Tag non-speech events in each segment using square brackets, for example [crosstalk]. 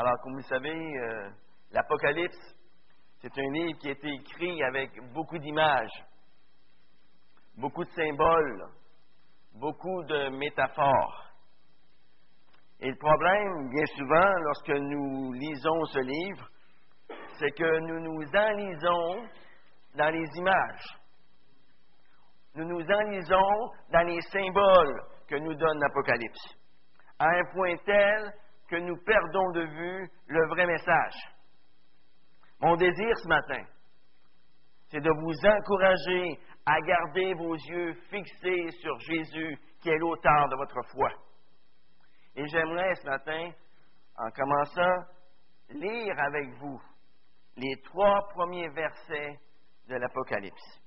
Alors, comme vous le savez, euh, l'Apocalypse, c'est un livre qui a été écrit avec beaucoup d'images, beaucoup de symboles, beaucoup de métaphores. Et le problème, bien souvent, lorsque nous lisons ce livre, c'est que nous nous enlisons dans les images. Nous nous enlisons dans les symboles que nous donne l'Apocalypse, à un point tel que nous perdons de vue le vrai message. Mon désir ce matin, c'est de vous encourager à garder vos yeux fixés sur Jésus, qui est l'auteur de votre foi. Et j'aimerais ce matin, en commençant, lire avec vous les trois premiers versets de l'Apocalypse,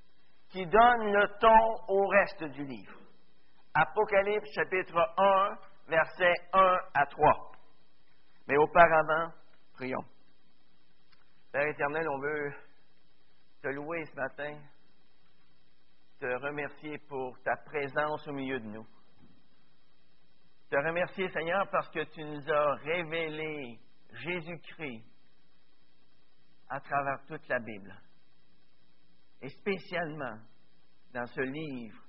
qui donnent le ton au reste du livre. Apocalypse chapitre 1, versets 1 à 3. Mais auparavant, prions. Père éternel, on veut te louer ce matin, te remercier pour ta présence au milieu de nous. Te remercier, Seigneur, parce que tu nous as révélé Jésus-Christ à travers toute la Bible. Et spécialement dans ce livre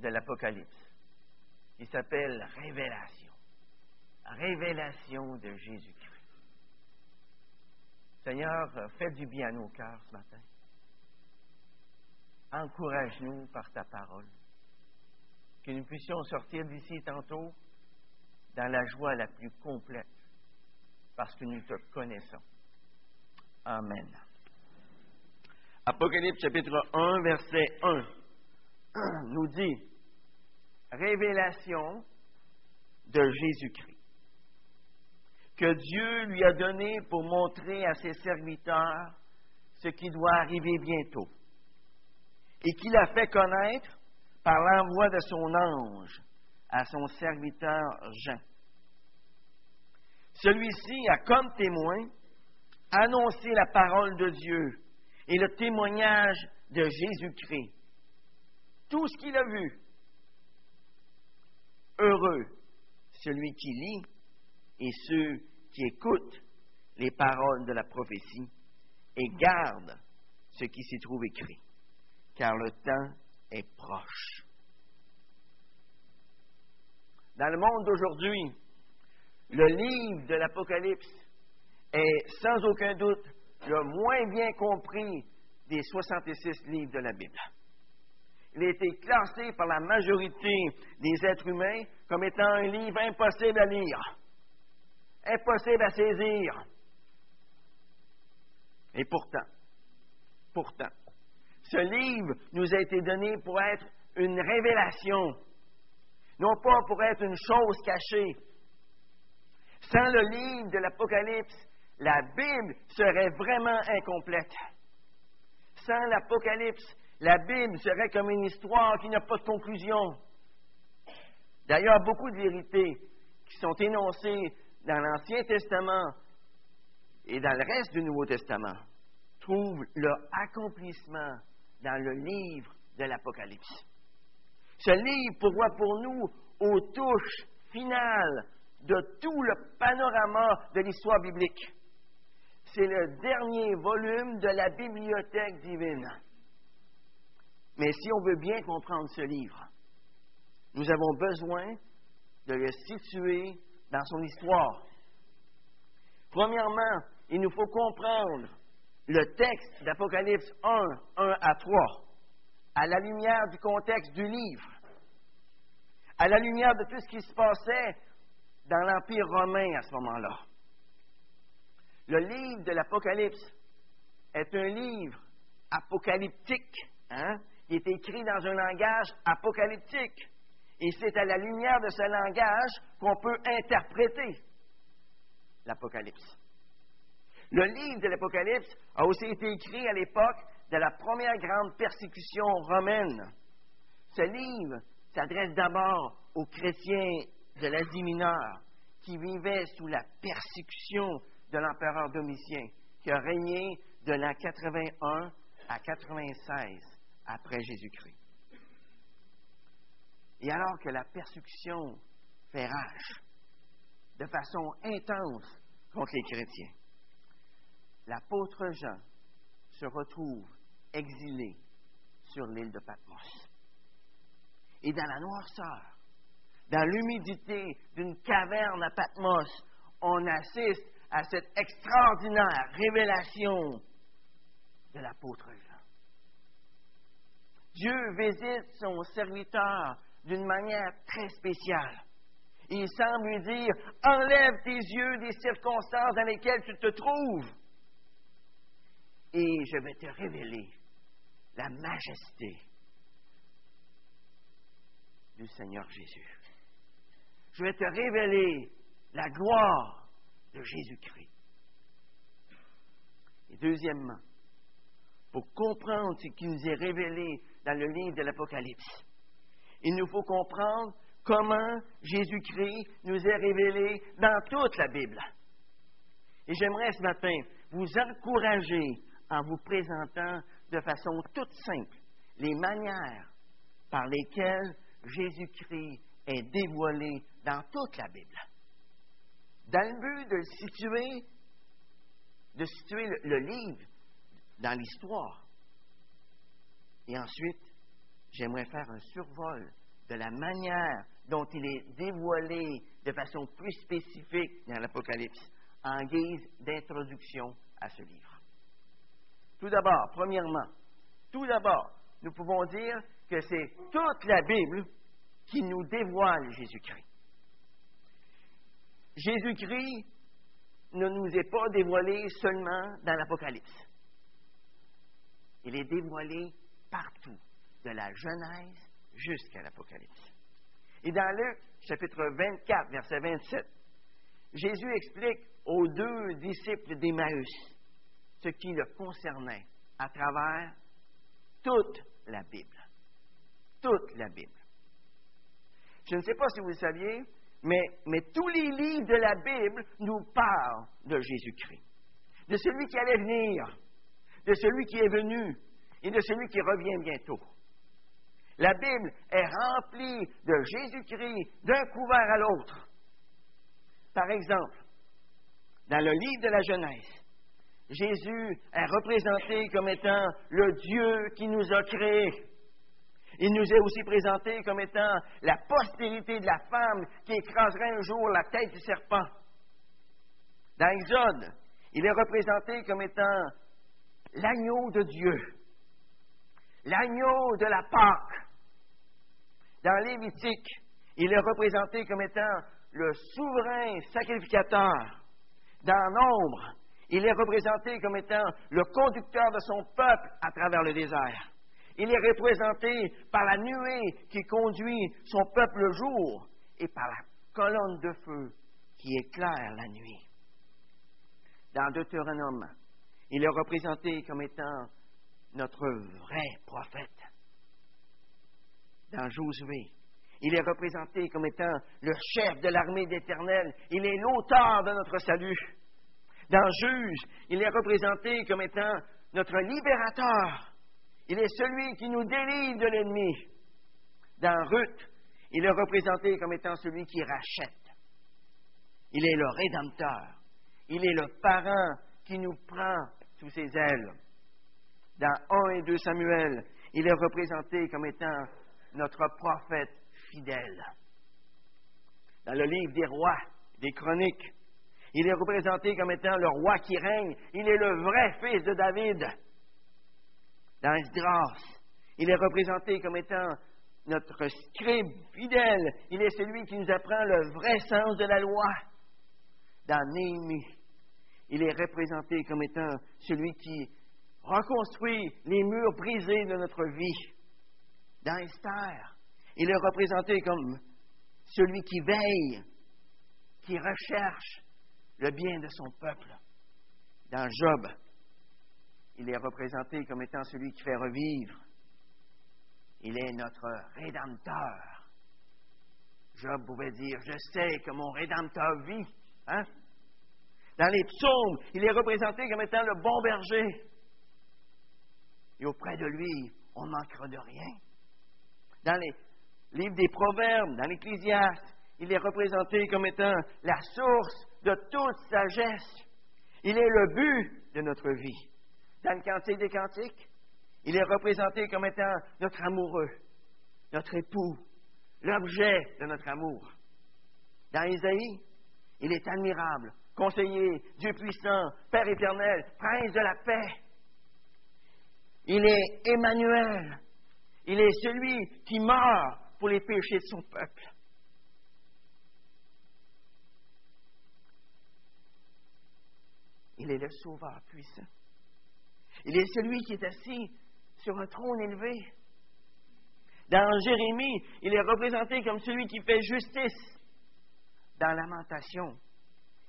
de l'Apocalypse, qui s'appelle Révélation. Révélation de Jésus-Christ. Seigneur, fais du bien à nos cœurs ce matin. Encourage-nous par ta parole. Que nous puissions sortir d'ici tantôt dans la joie la plus complète, parce que nous te connaissons. Amen. Apocalypse chapitre 1, verset 1 [clears throat] nous dit, Révélation de Jésus-Christ, que Dieu lui a donné pour montrer à ses serviteurs ce qui doit arriver bientôt, et qu'il a fait connaître par l'envoi de son ange à son serviteur Jean. Celui-ci a comme témoin annoncé la parole de Dieu et le témoignage de Jésus-Christ. Tout ce qu'il a vu. Heureux celui qui lit et ceux qui écoutent les paroles de la prophétie et gardent ce qui s'y trouve écrit, car le temps est proche. Dans le monde d'aujourd'hui, le livre de l'Apocalypse est sans aucun doute le moins bien compris des 66 livres de la Bible. Il a été classé par la majorité des êtres humains comme étant un livre impossible à lire, impossible à saisir. Et pourtant, pourtant, ce livre nous a été donné pour être une révélation non pas pour être une chose cachée. Sans le livre de l'Apocalypse, la Bible serait vraiment incomplète. Sans l'Apocalypse, la Bible serait comme une histoire qui n'a pas de conclusion. D'ailleurs, beaucoup de vérités qui sont énoncées dans l'Ancien Testament et dans le reste du Nouveau Testament trouvent leur accomplissement dans le livre de l'Apocalypse. Ce livre pourvoit pour nous aux touches finales de tout le panorama de l'histoire biblique. C'est le dernier volume de la bibliothèque divine. Mais si on veut bien comprendre ce livre, nous avons besoin de le situer dans son histoire. Premièrement, il nous faut comprendre le texte d'Apocalypse 1, 1 à 3, à la lumière du contexte du livre à la lumière de tout ce qui se passait dans l'Empire romain à ce moment-là. Le livre de l'Apocalypse est un livre apocalyptique. Hein? Il est écrit dans un langage apocalyptique. Et c'est à la lumière de ce langage qu'on peut interpréter l'Apocalypse. Le livre de l'Apocalypse a aussi été écrit à l'époque de la première grande persécution romaine. Ce livre s'adresse d'abord aux chrétiens de l'Asie mineure qui vivaient sous la persécution de l'empereur Domitien, qui a régné de l'an 81 à 96 après Jésus-Christ. Et alors que la persécution fait rage de façon intense contre les chrétiens. L'apôtre Jean se retrouve exilé sur l'île de Patmos. Et dans la noirceur, dans l'humidité d'une caverne à Patmos, on assiste à cette extraordinaire révélation de l'apôtre Jean. Dieu visite son serviteur d'une manière très spéciale. Il semble lui dire, enlève tes yeux des circonstances dans lesquelles tu te trouves et je vais te révéler la majesté du Seigneur Jésus. Je vais te révéler la gloire de Jésus-Christ. Et deuxièmement, pour comprendre ce qui nous est révélé dans le livre de l'Apocalypse, il nous faut comprendre comment Jésus-Christ nous est révélé dans toute la Bible. Et j'aimerais ce matin vous encourager en vous présentant de façon toute simple les manières par lesquelles Jésus-Christ est dévoilé dans toute la Bible. Dans le but de situer, de situer le, le livre dans l'histoire. Et ensuite, j'aimerais faire un survol de la manière dont il est dévoilé de façon plus spécifique dans l'Apocalypse, en guise d'introduction à ce livre. Tout d'abord, premièrement, tout d'abord, nous pouvons dire que c'est toute la Bible qui nous dévoile Jésus-Christ. Jésus-Christ ne nous est pas dévoilé seulement dans l'Apocalypse. Il est dévoilé partout, de la Genèse jusqu'à l'Apocalypse. Et dans Luc, chapitre 24, verset 27, Jésus explique aux deux disciples d'Emmaüs ce qui le concernait à travers toute la Bible. Toute la Bible. Je ne sais pas si vous le saviez, mais, mais tous les livres de la Bible nous parlent de Jésus-Christ, de celui qui allait venir, de celui qui est venu et de celui qui revient bientôt. La Bible est remplie de Jésus-Christ d'un couvert à l'autre. Par exemple, dans le livre de la Genèse, Jésus est représenté comme étant le Dieu qui nous a créés. Il nous est aussi présenté comme étant la postérité de la femme qui écraserait un jour la tête du serpent. Dans Exode, il est représenté comme étant l'agneau de Dieu, l'agneau de la Pâque. Dans Lévitique, il est représenté comme étant le souverain sacrificateur. Dans Nombre, il est représenté comme étant le conducteur de son peuple à travers le désert. Il est représenté par la nuée qui conduit son peuple le jour et par la colonne de feu qui éclaire la nuit. Dans Deutéronome, il est représenté comme étant notre vrai prophète. Dans Josué, il est représenté comme étant le chef de l'armée d'Éternel. Il est l'auteur de notre salut. Dans Juge, il est représenté comme étant notre libérateur. Il est celui qui nous délivre de l'ennemi. Dans Ruth, il est représenté comme étant celui qui rachète. Il est le rédempteur. Il est le parent qui nous prend sous ses ailes. Dans 1 et 2 Samuel, il est représenté comme étant notre prophète fidèle. Dans le livre des rois, des chroniques, il est représenté comme étant le roi qui règne. Il est le vrai fils de David. Dans Esdras, il est représenté comme étant notre scribe fidèle. Il est celui qui nous apprend le vrai sens de la loi. Dans Néhémie, il est représenté comme étant celui qui reconstruit les murs brisés de notre vie. Dans Esther, il est représenté comme celui qui veille, qui recherche le bien de son peuple. Dans Job, il est représenté comme étant celui qui fait revivre. Il est notre rédempteur. Job pouvait dire, je sais que mon rédempteur vit. Hein? Dans les psaumes, il est représenté comme étant le bon berger. Et auprès de lui, on ne manquera de rien. Dans les livres des Proverbes, dans l'Ecclésiaste, il est représenté comme étant la source de toute sagesse. Il est le but de notre vie. Dans le Cantique des Cantiques, il est représenté comme étant notre amoureux, notre époux, l'objet de notre amour. Dans Isaïe, il est admirable, conseiller, Dieu puissant, Père éternel, prince de la paix. Il est Emmanuel. Il est celui qui meurt pour les péchés de son peuple. Il est le sauveur puissant. Il est celui qui est assis sur un trône élevé. Dans Jérémie, il est représenté comme celui qui fait justice. Dans Lamentation,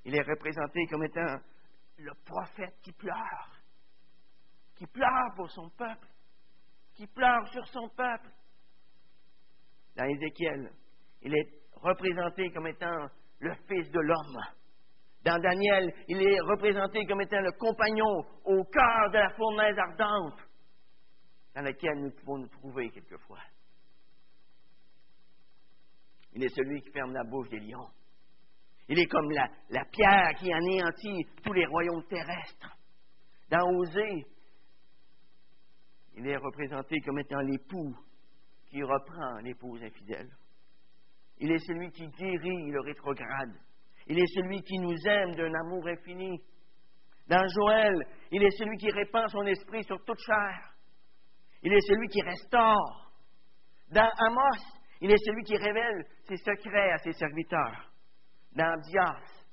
il est représenté comme étant le prophète qui pleure, qui pleure pour son peuple, qui pleure sur son peuple. Dans Ézéchiel, il est représenté comme étant le Fils de l'homme. Dans Daniel, il est représenté comme étant le compagnon au cœur de la fournaise ardente dans laquelle nous pouvons nous trouver quelquefois. Il est celui qui ferme la bouche des lions. Il est comme la, la pierre qui anéantit tous les royaumes terrestres. Dans Osée, il est représenté comme étant l'époux qui reprend l'épouse infidèle. Il est celui qui guérit le rétrograde. Il est celui qui nous aime d'un amour infini. Dans Joël, il est celui qui répand son esprit sur toute chair. Il est celui qui restaure. Dans Amos, il est celui qui révèle ses secrets à ses serviteurs. Dans Dias,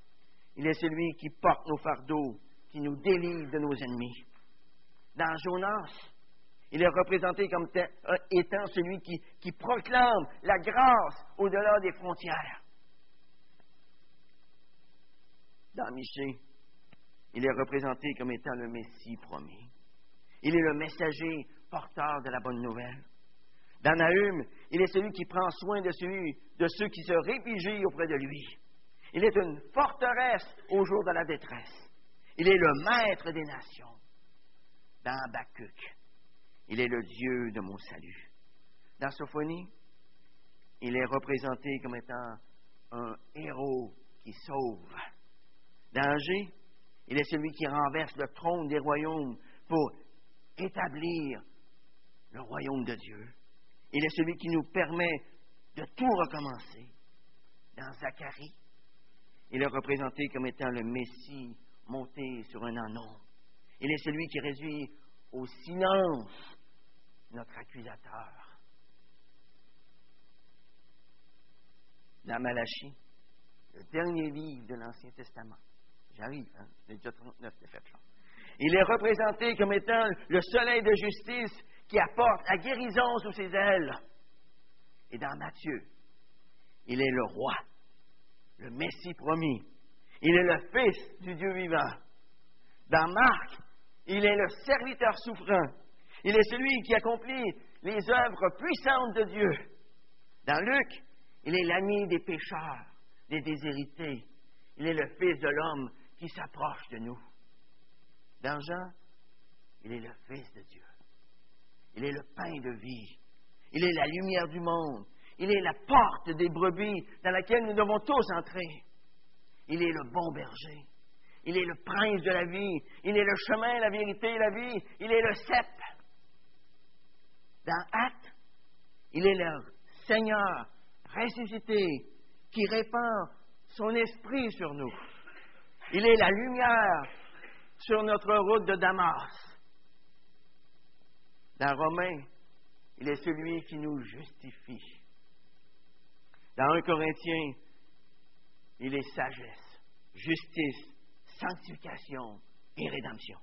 il est celui qui porte nos fardeaux, qui nous délivre de nos ennemis. Dans Jonas, il est représenté comme euh, étant celui qui, proclame la grâce au-delà des frontières. Dans Michée, il est représenté comme étant le Messie promis. Il est le messager porteur de la bonne nouvelle. Dans Nahum, il est celui qui prend soin de, ceux qui se réfugient auprès de lui. Il est une forteresse au jour de la détresse. Il est le maître des nations. Dans Habakkuk, il est le Dieu de mon salut. Dans Sophonie, il est représenté comme étant un héros qui sauve. Dans Angers, il est celui qui renverse le trône des royaumes pour établir le royaume de Dieu. Il est celui qui nous permet de tout recommencer. Dans Zacharie, il est représenté comme étant le Messie monté sur un anon. Il est celui qui réduit au silence notre accusateur. Dans Malachie, le dernier livre de l'Ancien Testament. J'arrive, hein? J'ai déjà 39 de fait. Il est représenté comme étant le soleil de justice qui apporte la guérison sous ses ailes. Et dans Matthieu, il est le roi, le Messie promis. Il est le Fils du Dieu vivant. Dans Marc, il est le serviteur souffrant. Il est celui qui accomplit les œuvres puissantes de Dieu. Dans Luc, il est l'ami des pécheurs, des déshérités. Il est le Fils de l'homme qui s'approche de nous. Dans Jean, il est le Fils de Dieu. Il est le pain de vie. Il est la lumière du monde. Il est la porte des brebis dans laquelle nous devons tous entrer. Il est le bon berger. Il est le prince de la vie. Il est le chemin, la vérité et la vie. Il est le cep. Dans Acte, il est le Seigneur ressuscité qui répand son esprit sur nous. Il est la lumière sur notre route de Damas. Dans Romains, il est celui qui nous justifie. Dans 1 Corinthiens, il est sagesse, justice, sanctification et rédemption.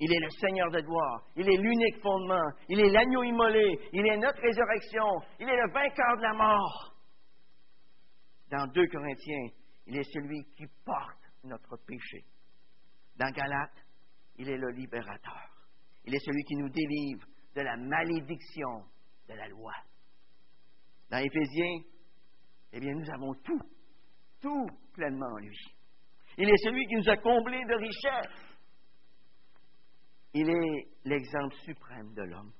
Il est le Seigneur de gloire. Il est l'unique fondement. Il est l'agneau immolé. Il est notre résurrection. Il est le vainqueur de la mort. Dans 2 Corinthiens, il est celui qui porte notre péché. Dans Galates, il est le libérateur. Il est celui qui nous délivre de la malédiction de la loi. Dans Éphésiens, eh bien, nous avons tout, tout pleinement en lui. Il est celui qui nous a comblés de richesses. Il est l'exemple suprême de l'homme.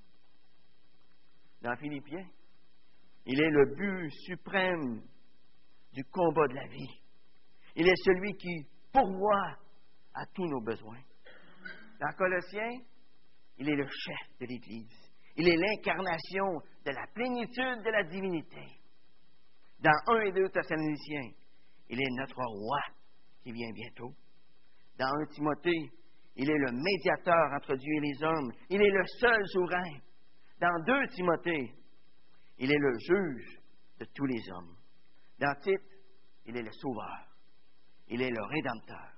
Dans Philippiens, il est le but suprême du combat de la vie. Il est celui qui pourvoit à tous nos besoins. Dans Colossiens, il est le chef de l'Église. Il est l'incarnation de la plénitude de la divinité. Dans 1 et 2 Thessaloniciens, il est notre roi qui vient bientôt. Dans 1 Timothée, il est le médiateur entre Dieu et les hommes. Il est le seul souverain. Dans 2 Timothée, il est le juge de tous les hommes. Dans Tite, il est le sauveur. Il est le rédempteur.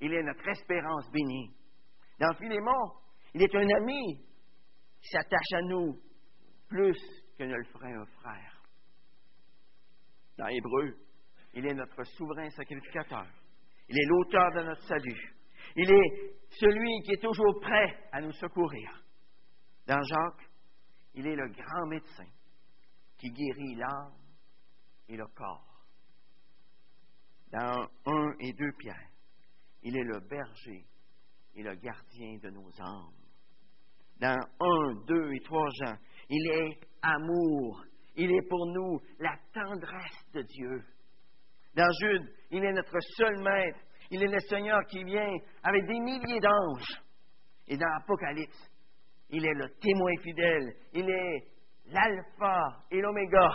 Il est notre espérance bénie. Dans Philémon, il est un ami qui s'attache à nous plus que ne le ferait un frère. Dans Hébreu, il est notre souverain sacrificateur. Il est l'auteur de notre salut. Il est celui qui est toujours prêt à nous secourir. Dans Jacques, il est le grand médecin qui guérit l'âme et le corps. Dans 1 et 2 Pierre, il est le berger et le gardien de nos âmes. Dans 1, 2 et 3 Jean, il est amour. Il est pour nous la tendresse de Dieu. Dans Jude, il est notre seul maître. Il est le Seigneur qui vient avec des milliers d'anges. Et dans Apocalypse, il est le témoin fidèle. Il est l'alpha et l'oméga.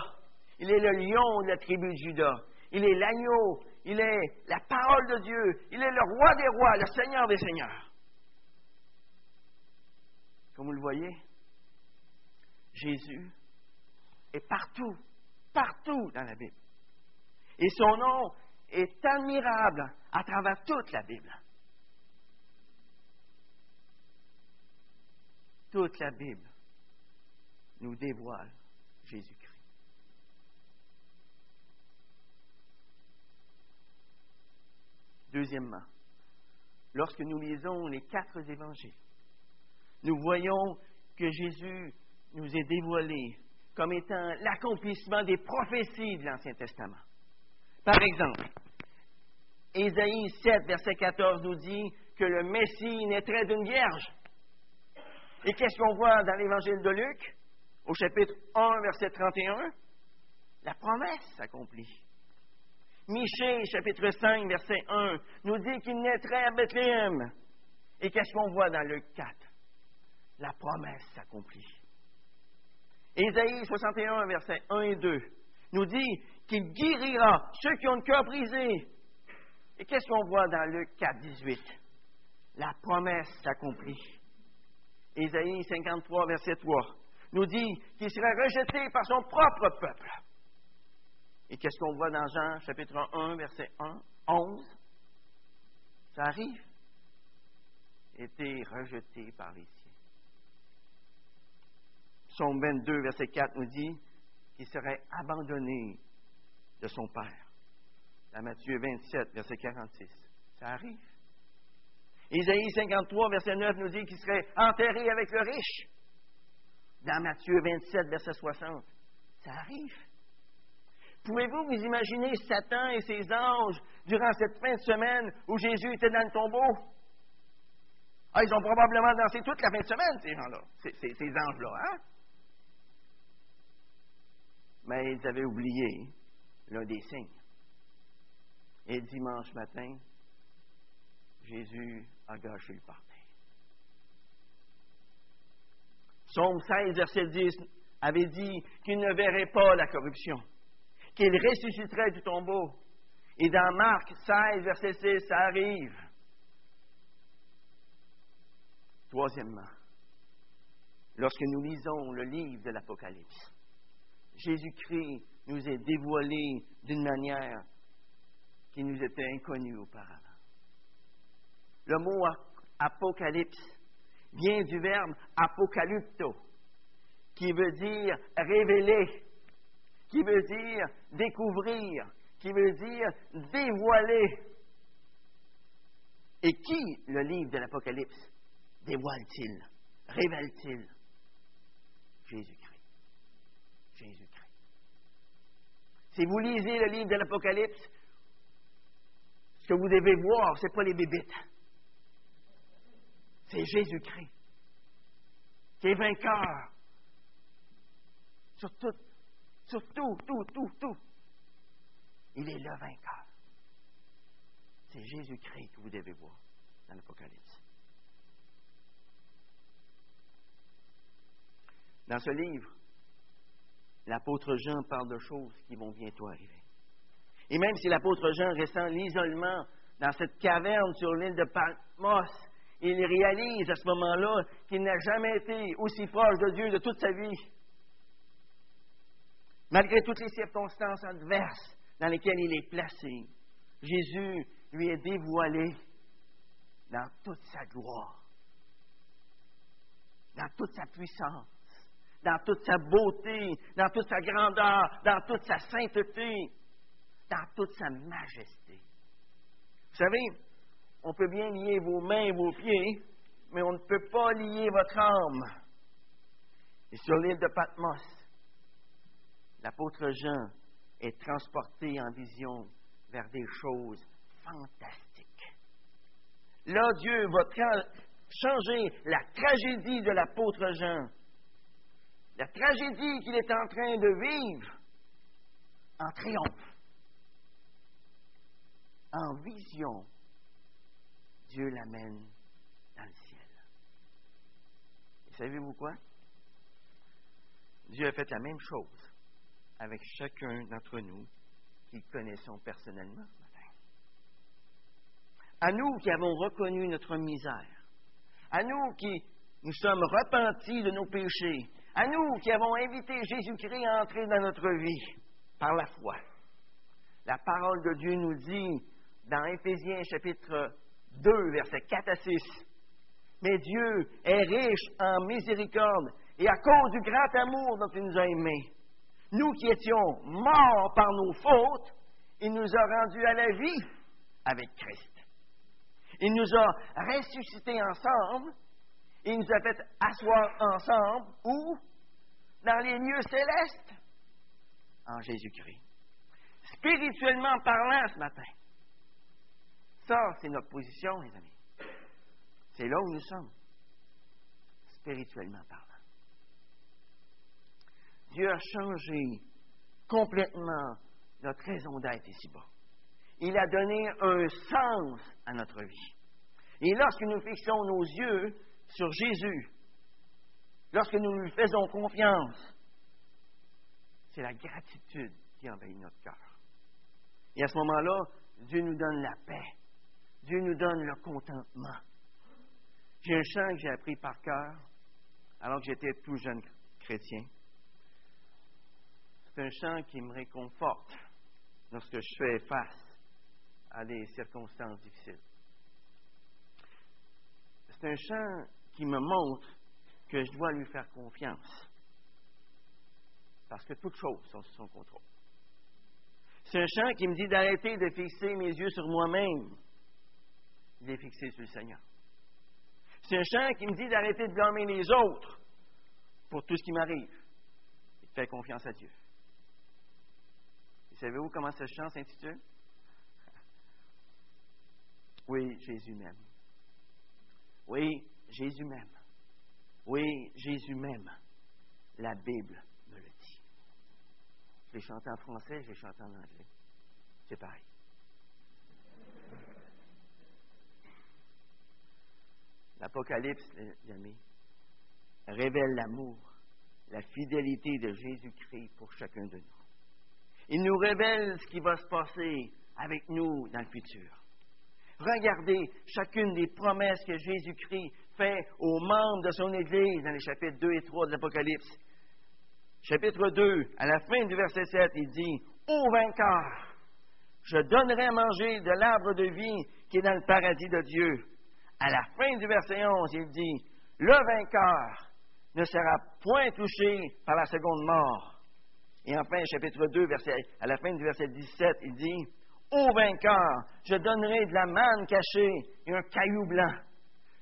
Il est le lion de la tribu de Judas. Il est l'agneau. Il est la parole de Dieu. Il est le roi des rois, le Seigneur des seigneurs. Comme vous le voyez, Jésus est partout, partout dans la Bible. Et son nom est admirable à travers toute la Bible. Toute la Bible nous dévoile Jésus-Christ. Deuxièmement, lorsque nous lisons les quatre évangiles, nous voyons que Jésus nous est dévoilé comme étant l'accomplissement des prophéties de l'Ancien Testament. Par exemple, Ésaïe 7, verset 14 nous dit que le Messie naîtrait d'une vierge. Et qu'est-ce qu'on voit dans l'Évangile de Luc, au chapitre 1, verset 31? La promesse s'accomplit. Michée, chapitre 5, verset 1, nous dit qu'il naîtrait à Bethléem. Et qu'est-ce qu'on voit dans Luc 4? La promesse s'accomplit. Ésaïe 61, verset 1 et 2, nous dit qu'il guérira ceux qui ont le cœur brisé. Et qu'est-ce qu'on voit dans Luc 4, 18? La promesse s'accomplit. Ésaïe 53, verset 3, nous dit qu'il serait rejeté par son propre peuple. Et qu'est-ce qu'on voit dans Jean chapitre 1, verset 1, 11? Ça arrive. Été rejeté par les siens. Psaume 22, verset 4 nous dit qu'il serait abandonné de son Père. Dans Matthieu 27, verset 46. Ça arrive. Isaïe 53, verset 9 nous dit qu'il serait enterré avec le riche. Dans Matthieu 27, verset 60. Ça arrive. Pouvez-vous vous imaginer Satan et ses anges durant cette fin de semaine où Jésus était dans le tombeau? Ah, ils ont probablement dansé toute la fin de semaine, ces gens-là, ces, ces anges-là, hein? Mais ils avaient oublié l'un des signes. Et dimanche matin, Jésus a gâché le parti. Psaume 16, verset 10 avait dit qu'il ne verrait pas la corruption, qu'il ressusciterait du tombeau. Et dans Marc 16, verset 6, ça arrive. Troisièmement, lorsque nous lisons le livre de l'Apocalypse, Jésus-Christ nous est dévoilé d'une manière qui nous était inconnue auparavant. Le mot apocalypse vient du verbe apocalypto, qui veut dire révéler, qui veut dire découvrir, qui veut dire dévoiler. Et qui, le livre de l'Apocalypse, dévoile-t-il, révèle-t-il? Jésus-Christ. Jésus-Christ. Si vous lisez le livre de l'Apocalypse, ce que vous devez voir, ce n'est pas les bébites. C'est Jésus-Christ qui est vainqueur sur tout, sur tout, tout, tout, tout. Il est le vainqueur. c'est Jésus-Christ que vous devez voir dans l'Apocalypse. Dans ce livre, l'apôtre Jean parle de choses qui vont bientôt arriver. Et même si l'apôtre Jean ressent l'isolement dans cette caverne sur l'île de Patmos, il réalise à ce moment-là qu'il n'a jamais été aussi proche de Dieu de toute sa vie. Malgré toutes les circonstances adverses dans lesquelles il est placé, Jésus lui est dévoilé dans toute sa gloire, dans toute sa puissance, dans toute sa beauté, dans toute sa grandeur, dans toute sa sainteté, dans toute sa majesté. Vous savez, on peut bien lier vos mains et vos pieds, mais on ne peut pas lier votre âme. Et sur l'île de Patmos, l'apôtre Jean est transporté en vision vers des choses fantastiques. Là, Dieu va changer la tragédie de l'apôtre Jean, la tragédie qu'il est en train de vivre, en triomphe, en vision. Dieu l'amène dans le ciel. Et savez-vous quoi? Dieu a fait la même chose avec chacun d'entre nous qui connaissons personnellement ce matin. À nous qui avons reconnu notre misère, à nous qui nous sommes repentis de nos péchés, à nous qui avons invité Jésus-Christ à entrer dans notre vie par la foi. La parole de Dieu nous dit dans Éphésiens chapitre 2, versets 4 à 6, Mais Dieu est riche en miséricorde et à cause du grand amour dont il nous a aimés, nous qui étions morts par nos fautes, il nous a rendus à la vie avec Christ. Il nous a ressuscités ensemble. Il nous a fait asseoir ensemble. Où? Dans les lieux célestes. En Jésus-Christ. Spirituellement parlant ce matin. Ça, c'est notre position, les amis. C'est là où nous sommes. Spirituellement parlant. Dieu a changé complètement notre raison d'être ici-bas. Il a donné un sens à notre vie. Et lorsque nous fixons nos yeux sur Jésus, lorsque nous lui faisons confiance, c'est la gratitude qui envahit notre cœur. Et à ce moment-là, Dieu nous donne la paix. Dieu nous donne le contentement. J'ai un chant que j'ai appris par cœur alors que j'étais tout jeune chrétien. C'est un chant qui me réconforte lorsque je fais face à des circonstances difficiles. C'est un chant qui me montre que je dois lui faire confiance. Parce que toutes choses sont sous son contrôle. C'est un chant qui me dit d'arrêter de fixer mes yeux sur moi-même. Il est fixé sur le Seigneur. C'est un chant qui me dit d'arrêter de blâmer les autres pour tout ce qui m'arrive et de faire confiance à Dieu. Savez-vous comment ce chant s'intitule? [laughs] Oui, Jésus m'aime. Oui, Jésus m'aime. Oui, Jésus m'aime. La Bible me le dit. Je l'ai chanté en français, je l'ai chanté en anglais. C'est pareil. L'Apocalypse, les amis, révèle l'amour, la fidélité de Jésus-Christ pour chacun de nous. Il nous révèle ce qui va se passer avec nous dans le futur. Regardez chacune des promesses que Jésus-Christ fait aux membres de son Église dans les chapitres 2 et 3 de l'Apocalypse. Chapitre 2, à la fin du verset 7, il dit, Ô vainqueur, je donnerai à manger de l'arbre de vie qui est dans le paradis de Dieu. À la fin du verset 11, il dit, Le vainqueur ne sera point touché par la seconde mort. Et enfin, chapitre 2, verset, à la fin du verset 17, il dit Ô vainqueur, je donnerai de la manne cachée et un caillou blanc.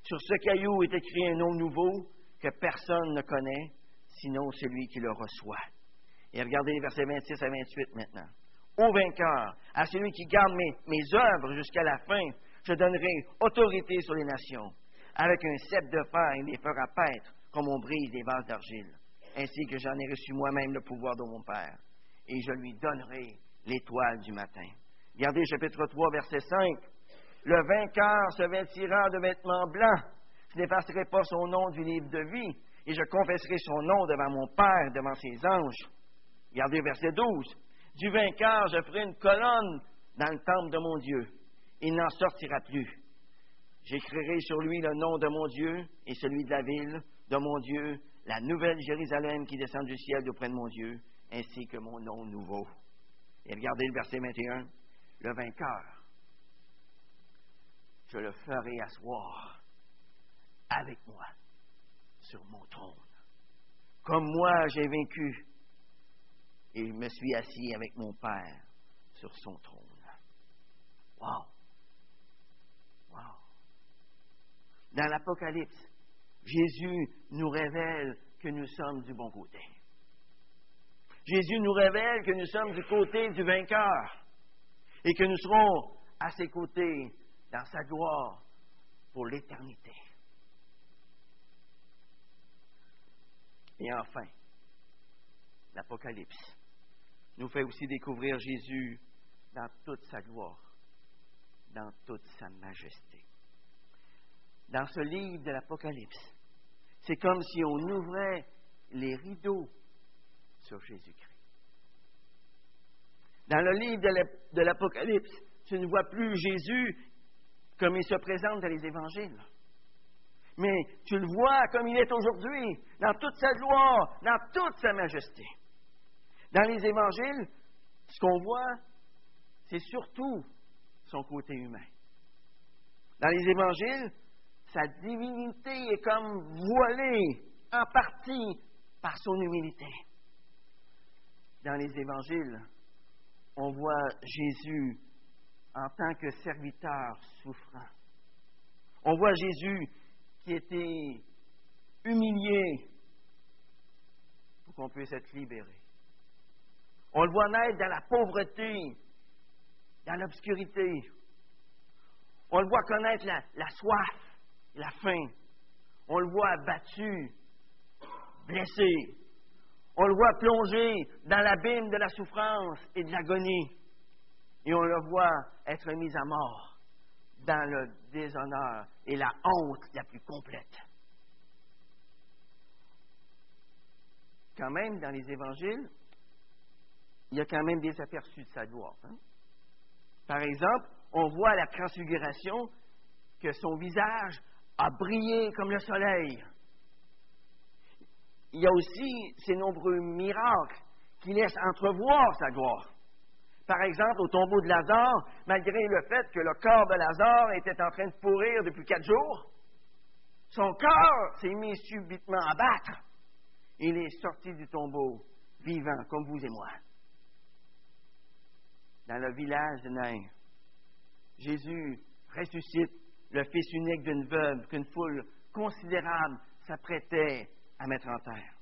Sur ce caillou est écrit un nom nouveau que personne ne connaît, sinon celui qui le reçoit. Et regardez les versets 26 à 28 maintenant. Ô vainqueur, à celui qui garde mes, mes œuvres jusqu'à la fin, je donnerai autorité sur les nations. Avec un cep de fer, il les fera paître comme on brise des vases d'argile ainsi que j'en ai reçu moi-même le pouvoir de mon Père, et je lui donnerai l'étoile du matin. Regardez chapitre 3, verset 5. Le vainqueur se vêtira de vêtements blancs. Je n'effacerai pas son nom du livre de vie, et je confesserai son nom devant mon Père, devant ses anges. Regardez verset 12. Du vainqueur, je ferai une colonne dans le temple de mon Dieu. Il n'en sortira plus. J'écrirai sur lui le nom de mon Dieu et celui de la ville de mon Dieu, la nouvelle Jérusalem qui descend du ciel auprès de mon Dieu, ainsi que mon nom nouveau. Et regardez le verset 21. Le vainqueur, je le ferai asseoir avec moi sur mon trône. Comme moi j'ai vaincu et je me suis assis avec mon Père sur son trône. Wow! Wow! Dans l'Apocalypse, Jésus nous révèle que nous sommes du bon côté. Jésus nous révèle que nous sommes du côté du vainqueur et que nous serons à ses côtés dans sa gloire pour l'éternité. Et enfin, l'Apocalypse nous fait aussi découvrir Jésus dans toute sa gloire, dans toute sa majesté. Dans ce livre de l'Apocalypse, c'est comme si on ouvrait les rideaux sur Jésus-Christ. Dans le livre de l'Apocalypse, tu ne vois plus Jésus comme il se présente dans les évangiles. Mais tu le vois comme il est aujourd'hui, dans toute sa gloire, dans toute sa majesté. Dans les évangiles, ce qu'on voit, c'est surtout son côté humain. Dans les évangiles, sa divinité est comme voilée en partie par son humilité. Dans les évangiles, on voit Jésus en tant que serviteur souffrant. On voit Jésus qui était humilié pour qu'on puisse être libéré. On le voit naître dans la pauvreté, dans l'obscurité. On le voit connaître la, soif, la faim. On le voit abattu, blessé. On le voit plonger dans l'abîme de la souffrance et de l'agonie. Et on le voit être mis à mort dans le déshonneur et la honte la plus complète. Quand même, dans les évangiles, il y a quand même des aperçus de sa gloire. Hein. Par exemple, on voit à la transfiguration que son visage a brillé comme le soleil. Il y a aussi ces nombreux miracles qui laissent entrevoir sa gloire. Par exemple, au tombeau de Lazare, malgré le fait que le corps de Lazare était en train de pourrir depuis quatre jours, son corps s'est mis subitement à battre. Il est sorti du tombeau vivant comme vous et moi. Dans le village de Nain, Jésus ressuscite le fils unique d'une veuve qu'une foule considérable s'apprêtait à mettre en terre.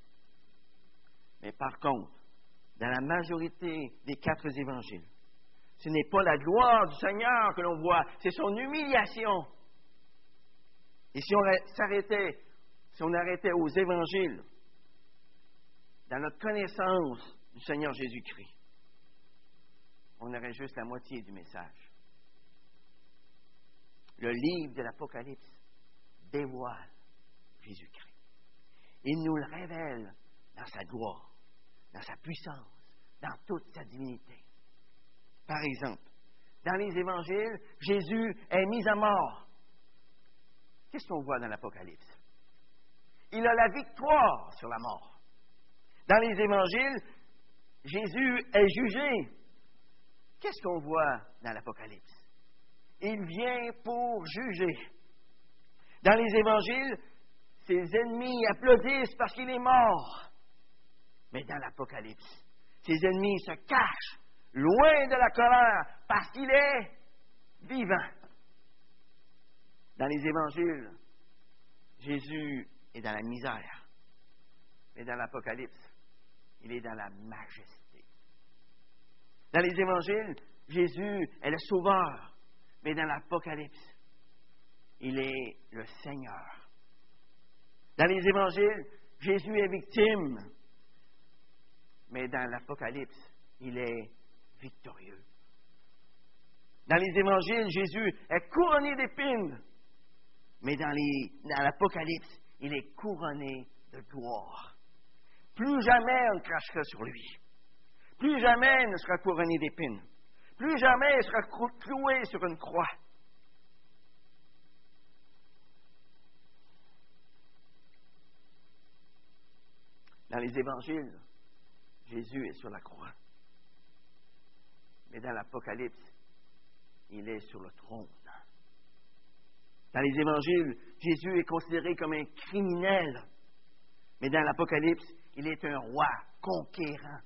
Mais par contre, dans la majorité des quatre évangiles, ce n'est pas la gloire du Seigneur que l'on voit, c'est son humiliation. Et si on s'arrêtait, si on arrêtait aux évangiles, dans notre connaissance du Seigneur Jésus-Christ, on aurait juste la moitié du message le livre de l'Apocalypse dévoile Jésus-Christ. Il nous le révèle dans sa gloire, dans sa puissance, dans toute sa divinité. Par exemple, dans les évangiles, Jésus est mis à mort. Qu'est-ce qu'on voit dans l'Apocalypse? Il a la victoire sur la mort. Dans les évangiles, Jésus est jugé. Qu'est-ce qu'on voit dans l'Apocalypse? il vient pour juger. Dans les évangiles, ses ennemis applaudissent parce qu'il est mort. Mais dans l'Apocalypse, ses ennemis se cachent loin de la colère parce qu'il est vivant. Dans les évangiles, Jésus est dans la misère. Mais dans l'Apocalypse, il est dans la majesté. Dans les évangiles, Jésus est le sauveur. Mais dans l'Apocalypse, il est le Seigneur. Dans les évangiles, Jésus est victime. Mais dans l'Apocalypse, il est victorieux. Dans les évangiles, Jésus est couronné d'épines. Mais dans, l'Apocalypse, il est couronné de gloire. Plus jamais on ne crachera sur lui. Plus jamais il ne sera couronné d'épines. Plus jamais il sera cloué sur une croix. Dans les évangiles, Jésus est sur la croix. Mais dans l'Apocalypse, il est sur le trône. Dans les évangiles, Jésus est considéré comme un criminel. Mais dans l'Apocalypse, il est un roi conquérant.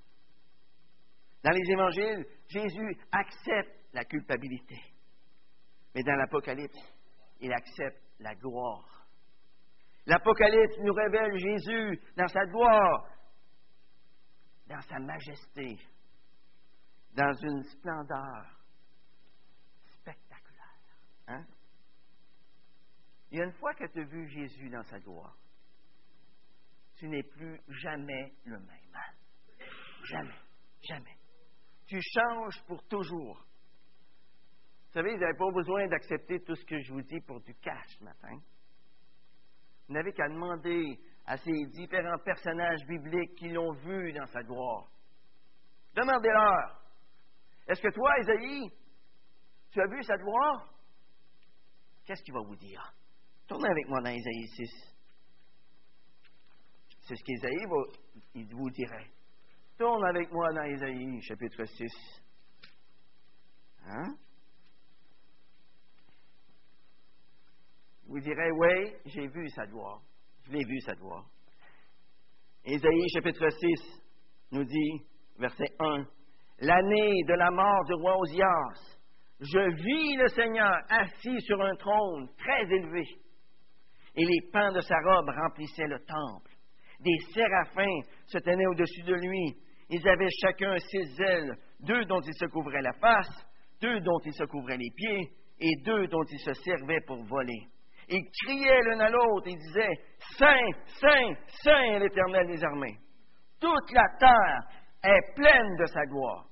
Dans les évangiles, Jésus accepte la culpabilité. Mais dans l'Apocalypse, il accepte la gloire. L'Apocalypse nous révèle Jésus dans sa gloire, dans sa majesté, dans une splendeur spectaculaire. Hein? Il y a une fois que tu as vu Jésus dans sa gloire, tu n'es plus jamais le même. Hein? Jamais, jamais. Tu changes pour toujours. Vous savez, vous n'avez pas besoin d'accepter tout ce que je vous dis pour du cash ce matin. Vous n'avez qu'à demander à ces différents personnages bibliques qui l'ont vu dans sa gloire. Demandez-leur. Est-ce que toi, Isaïe, tu as vu sa gloire? Qu'est-ce qu'il va vous dire? Tournez avec moi dans Isaïe 6. C'est ce qu'Isaïe vous dirait. Tourne avec moi dans Isaïe chapitre 6. Hein? Vous direz, oui, j'ai vu sa gloire. Je l'ai vu sa gloire. Isaïe chapitre 6 nous dit, verset 1, L'année de la mort du roi Osias, je vis le Seigneur assis sur un trône très élevé, et les pans de sa robe remplissaient le temple. Des séraphins se tenaient au-dessus de lui. Ils avaient chacun six ailes, deux dont ils se couvraient la face, deux dont ils se couvraient les pieds, et deux dont ils se servaient pour voler. Ils criaient l'un à l'autre et disaient, Saint, Saint, Saint l'Éternel des armées. Toute la terre est pleine de sa gloire.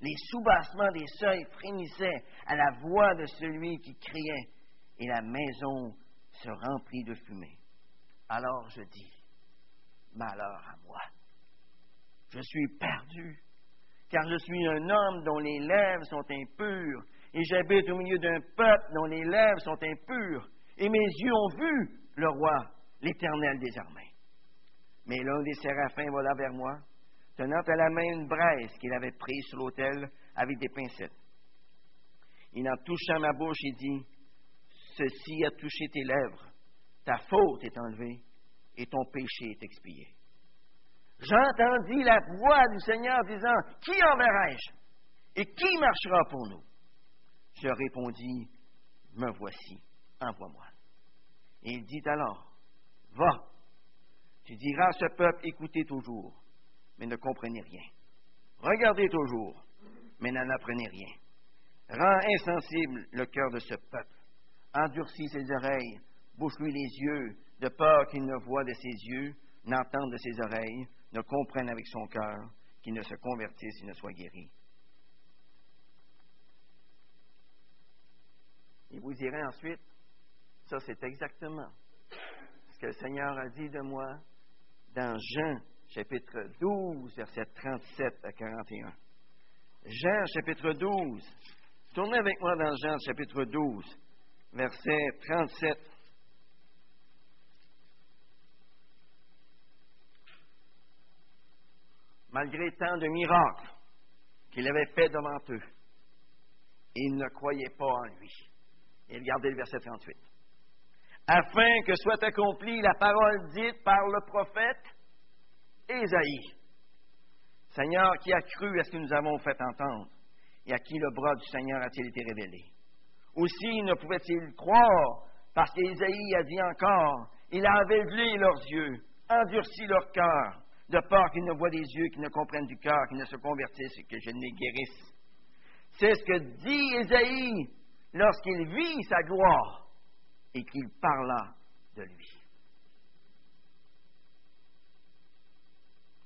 Les soubassements des seuils frémissaient à la voix de celui qui criait, et la maison se remplit de fumée. Alors je dis, malheur à moi. Je suis perdu, car je suis un homme dont les lèvres sont impures, et j'habite au milieu d'un peuple dont les lèvres sont impures, et mes yeux ont vu le roi, l'Éternel des. Mais l'un des séraphins vola vers moi, tenant à la main une braise qu'il avait prise sur l'autel avec des pincettes. Il en toucha ma bouche et dit, Ceci a touché tes lèvres, ta faute est enlevée et ton péché est expié. J'entendis la voix du Seigneur disant, Qui enverrai-je et qui marchera pour nous? Je répondis, Me voici, envoie-moi. Et il dit alors, Va, tu diras à ce peuple, écoutez toujours mais ne comprenez rien. Regardez toujours, mais n'en apprenez rien. Rends insensible le cœur de ce peuple. Endurcis ses oreilles, bouche-lui les yeux, de peur qu'il ne voie de ses yeux, n'entende de ses oreilles, ne comprenne avec son cœur, qu'il ne se convertisse et ne soit guéri. Et vous direz ensuite, ça c'est exactement ce que le Seigneur a dit de moi dans Jean chapitre 12, verset 37 à 41. Jean, chapitre 12. Tournez avec moi dans Jean, chapitre 12, verset 37. Malgré tant de miracles qu'il avait fait devant eux, ils ne croyaient pas en lui. Et regardez le verset 38. Afin que soit accomplie la parole dite par le prophète, Ésaïe. Seigneur, qui a cru à ce que nous avons fait entendre et à qui le bras du Seigneur a-t-il été révélé? Aussi ne pouvait-il croire parce qu'Ésaïe a dit encore, il a aveuglé leurs yeux, endurci leur cœur, de peur qu'ils ne voient des yeux, qu'ils ne comprennent du cœur, qu'ils ne se convertissent et que je ne les guérisse. C'est ce que dit Ésaïe lorsqu'il vit sa gloire et qu'il parla de lui.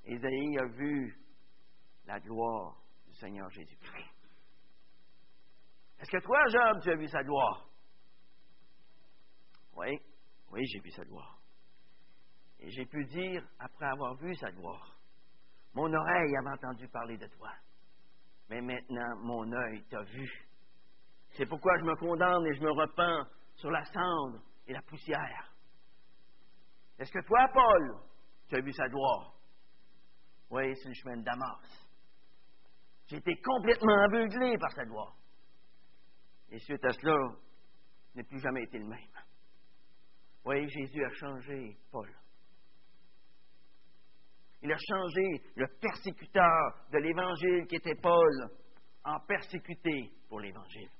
Isaïe a vu la gloire du Seigneur Jésus-Christ. Est-ce que toi, Job, tu as vu sa gloire? Oui, oui, j'ai vu sa gloire. Et j'ai pu dire, après avoir vu sa gloire, mon oreille avait entendu parler de toi, mais maintenant mon œil t'a vu. C'est pourquoi je me condamne et je me repens sur la cendre et la poussière. Est-ce que toi, Paul, tu as vu sa gloire? Oui, c'est le chemin de Damas. J'ai été complètement aveuglé par sa gloire. Et suite à cela, je n'ai plus jamais été le même. Oui, Jésus a changé Paul. Il a changé le persécuteur de l'Évangile qui était Paul en persécuté pour l'Évangile.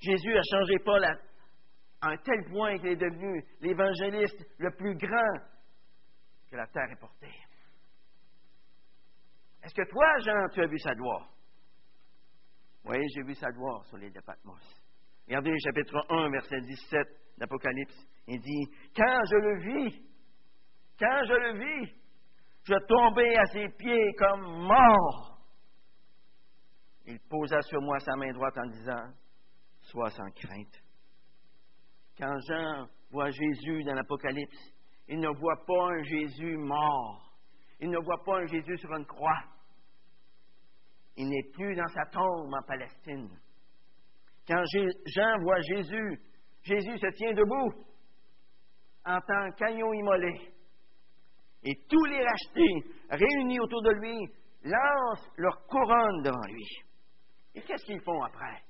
Jésus a changé Paul à, un tel point qu'il est devenu l'évangéliste le plus grand que la terre ait porté. Est-ce que toi, Jean, tu as vu sa gloire? Oui, j'ai vu sa gloire sur l'île de Patmos. Regardez chapitre 1, verset 17 d'Apocalypse. Il dit, quand je le vis, quand je le vis, je tombai à ses pieds comme mort. Il posa sur moi sa main droite en disant, Sois sans crainte. Quand Jean voit Jésus dans l'Apocalypse, il ne voit pas un Jésus mort. Il ne voit pas un Jésus sur une croix. Il n'est plus dans sa tombe en Palestine. Quand Jean voit Jésus, Jésus se tient debout en tant qu'agneau immolé. Et tous les rachetés, réunis autour de lui, lancent leur couronne devant lui. Et qu'est-ce qu'ils font après,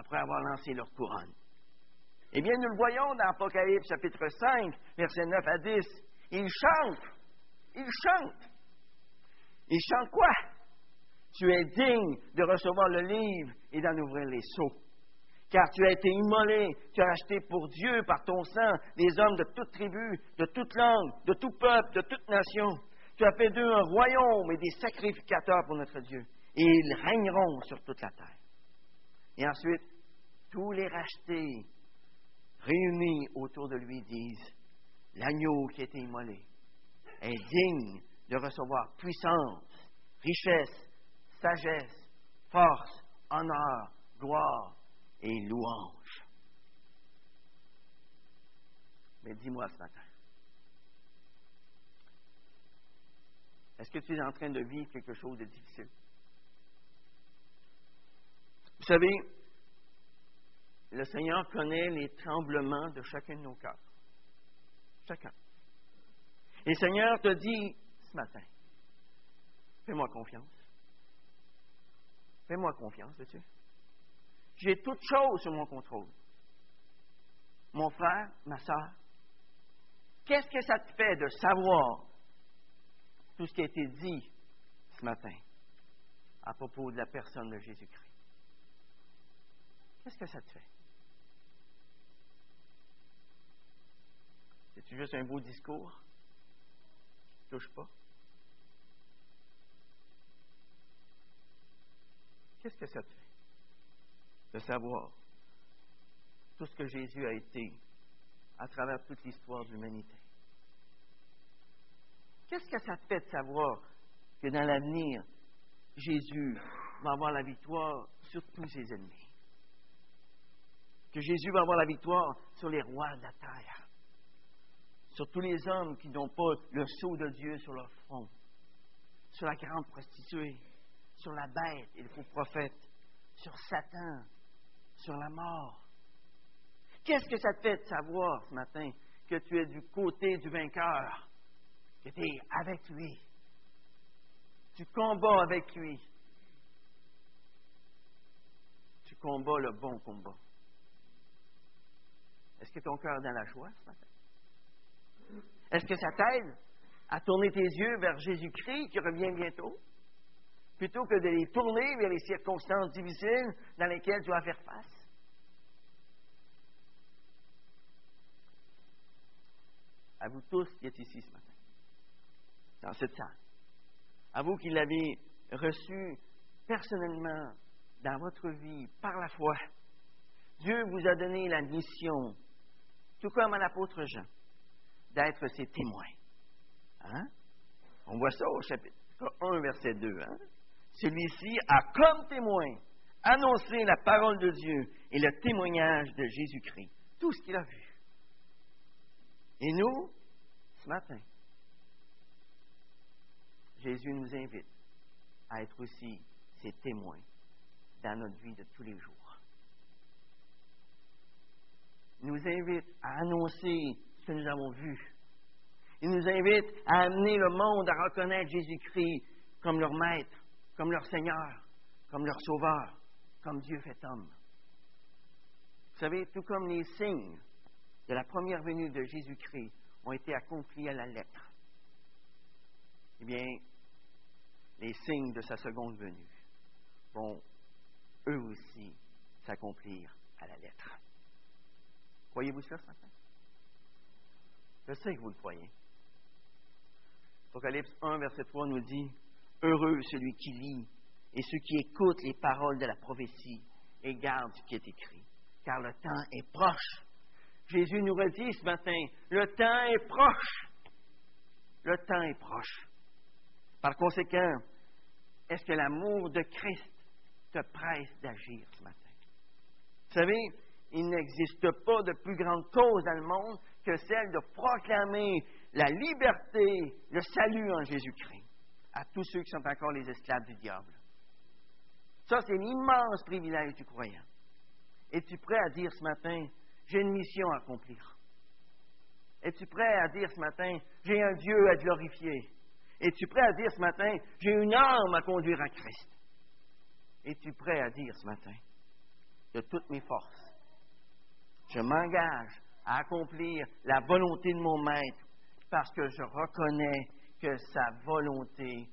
après avoir lancé leur couronne? Eh bien, nous le voyons dans Apocalypse chapitre 5, versets 9 à 10. Ils chantent. Ils chantent. Ils chantent quoi? Tu es digne de recevoir le livre et d'en ouvrir les seaux car tu as été immolé, tu as acheté pour Dieu par ton sang des hommes de toute tribu, de toute langue, de tout peuple, de toute nation. Tu as fait d'eux un royaume et des sacrificateurs pour notre Dieu, et ils régneront sur toute la terre. Et ensuite, tous les rachetés réunis autour de lui disent, l'agneau qui a été immolé est digne de recevoir puissance, richesse, sagesse, force, honneur, gloire et louange. Mais dis-moi ce matin, est-ce que tu es en train de vivre quelque chose de difficile? Vous savez, le Seigneur connaît les tremblements de chacun de nos cœurs. Chacun. Et le Seigneur te dit ce matin, fais-moi confiance. Fais-moi confiance, veux-tu? J'ai toutes choses sur mon contrôle. Mon frère, ma soeur, qu'est-ce que ça te fait de savoir tout ce qui a été dit ce matin à propos de la personne de Jésus-Christ? Qu'est-ce que ça te fait? C'est-tu juste un beau discours touche pas? Qu'est-ce que ça te fait? de savoir tout ce que Jésus a été à travers toute l'histoire de l'humanité? Qu'est-ce que ça te fait de savoir que dans l'avenir, Jésus va avoir la victoire sur tous ses ennemis? Que Jésus va avoir la victoire sur les rois de la terre, sur tous les hommes qui n'ont pas le sceau de Dieu sur leur front, sur la grande prostituée, sur la bête et le faux prophète, sur Satan, sur la mort. Qu'est-ce que ça te fait de savoir ce matin que tu es du côté du vainqueur, que tu es avec lui, tu combats avec lui, tu combats le bon combat. Est-ce que ton cœur est dans la joie ce matin? Est-ce que ça t'aide à tourner tes yeux vers Jésus-Christ qui revient bientôt? plutôt que de les tourner vers les circonstances difficiles dans lesquelles tu dois faire face? À vous tous qui êtes ici ce matin, dans cette salle, à vous qui l'avez reçu personnellement dans votre vie par la foi, Dieu vous a donné la mission, tout comme à l'apôtre Jean, d'être ses témoins. Hein? On voit ça au chapitre 1, verset 2. Hein? Celui-ci a comme témoin annoncer la parole de Dieu et le témoignage de Jésus-Christ, tout ce qu'il a vu. Et nous, ce matin, Jésus nous invite à être aussi ses témoins dans notre vie de tous les jours. Il nous invite à annoncer ce que nous avons vu. Il nous invite à amener le monde à reconnaître Jésus-Christ comme leur maître, comme leur Seigneur, comme leur Sauveur, comme Dieu fait homme. Vous savez, tout comme les signes de la première venue de Jésus-Christ ont été accomplis à la lettre, eh bien, les signes de sa seconde venue vont eux aussi s'accomplir à la lettre. Croyez-vous cela ce matin? Je sais que vous le croyez. Apocalypse 1, verset 3 nous dit Heureux celui qui lit et ceux qui écoutent les paroles de la prophétie et gardent ce qui est écrit, car le temps est proche. Jésus nous redit ce matin Le temps est proche. Le temps est proche. Par conséquent, est-ce que l'amour de Christ te presse d'agir ce matin? Vous savez, il n'existe pas de plus grande cause dans le monde que celle de proclamer la liberté, le salut en Jésus-Christ à tous ceux qui sont encore les esclaves du diable. Ça, c'est l'immense privilège du croyant. Es-tu prêt à dire ce matin, j'ai une mission à accomplir? Es-tu prêt à dire ce matin, j'ai un Dieu à glorifier? Es-tu prêt à dire ce matin, j'ai une âme à conduire à Christ? Es-tu prêt à dire ce matin, de toutes mes forces, je m'engage à accomplir la volonté de mon maître parce que je reconnais que sa volonté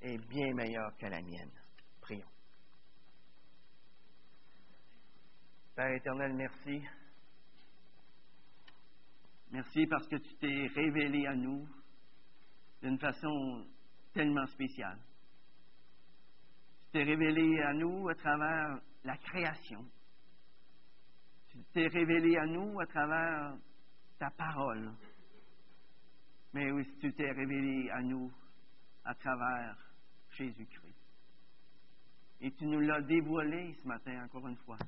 est bien meilleure que la mienne. Prions. Père éternel, merci. Merci parce que tu t'es révélé à nous d'une façon tellement spéciale. Tu t'es révélé à nous à travers la création. T'es révélé à nous à travers ta parole. Mais aussi tu t'es révélé à nous à travers Jésus-Christ. Et tu nous l'as dévoilé ce matin, encore une fois,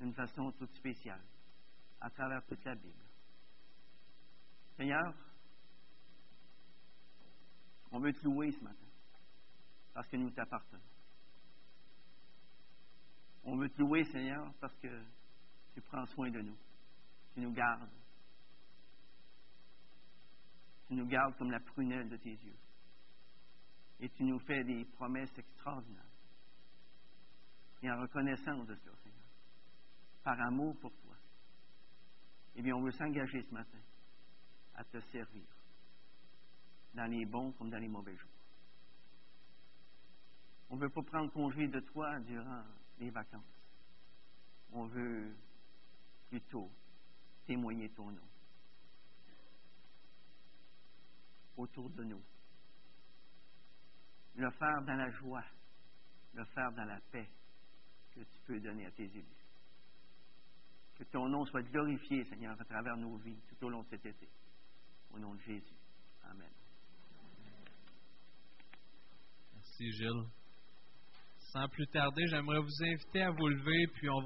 d'une façon toute spéciale, à travers toute la Bible. Seigneur, on veut te louer ce matin, parce que nous t'appartenons. On veut te louer, Seigneur, parce que tu prends soin de nous. Tu nous gardes. Tu nous gardes comme la prunelle de tes yeux. Et tu nous fais des promesses extraordinaires. Et en reconnaissance de cela, Seigneur, par amour pour toi, eh bien, on veut s'engager ce matin à te servir, dans les bons comme dans les mauvais jours. On ne veut pas prendre congé de toi durant les vacances. On veut plutôt témoigner ton nom autour de nous. Le faire dans la joie, le faire dans la paix que tu peux donner à tes élus. Que ton nom soit glorifié, Seigneur, à travers nos vies tout au long de cet été. Au nom de Jésus. Amen. Merci, Gilles. Sans plus tarder, j'aimerais vous inviter à vous lever, puis on va